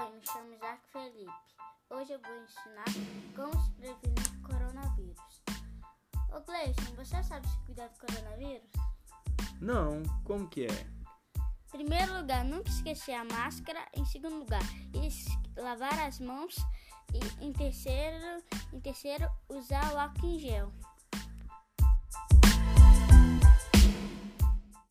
Oi, me chamo Isaac Felipe. Hoje eu vou ensinar como se prevenir do coronavírus. Ô Gleison, você sabe se cuidar do coronavírus? Não, como que é? Primeiro lugar, nunca esquecer a máscara. Em segundo lugar, lavar as mãos. E em terceiro, em terceiro usar o álcool em gel.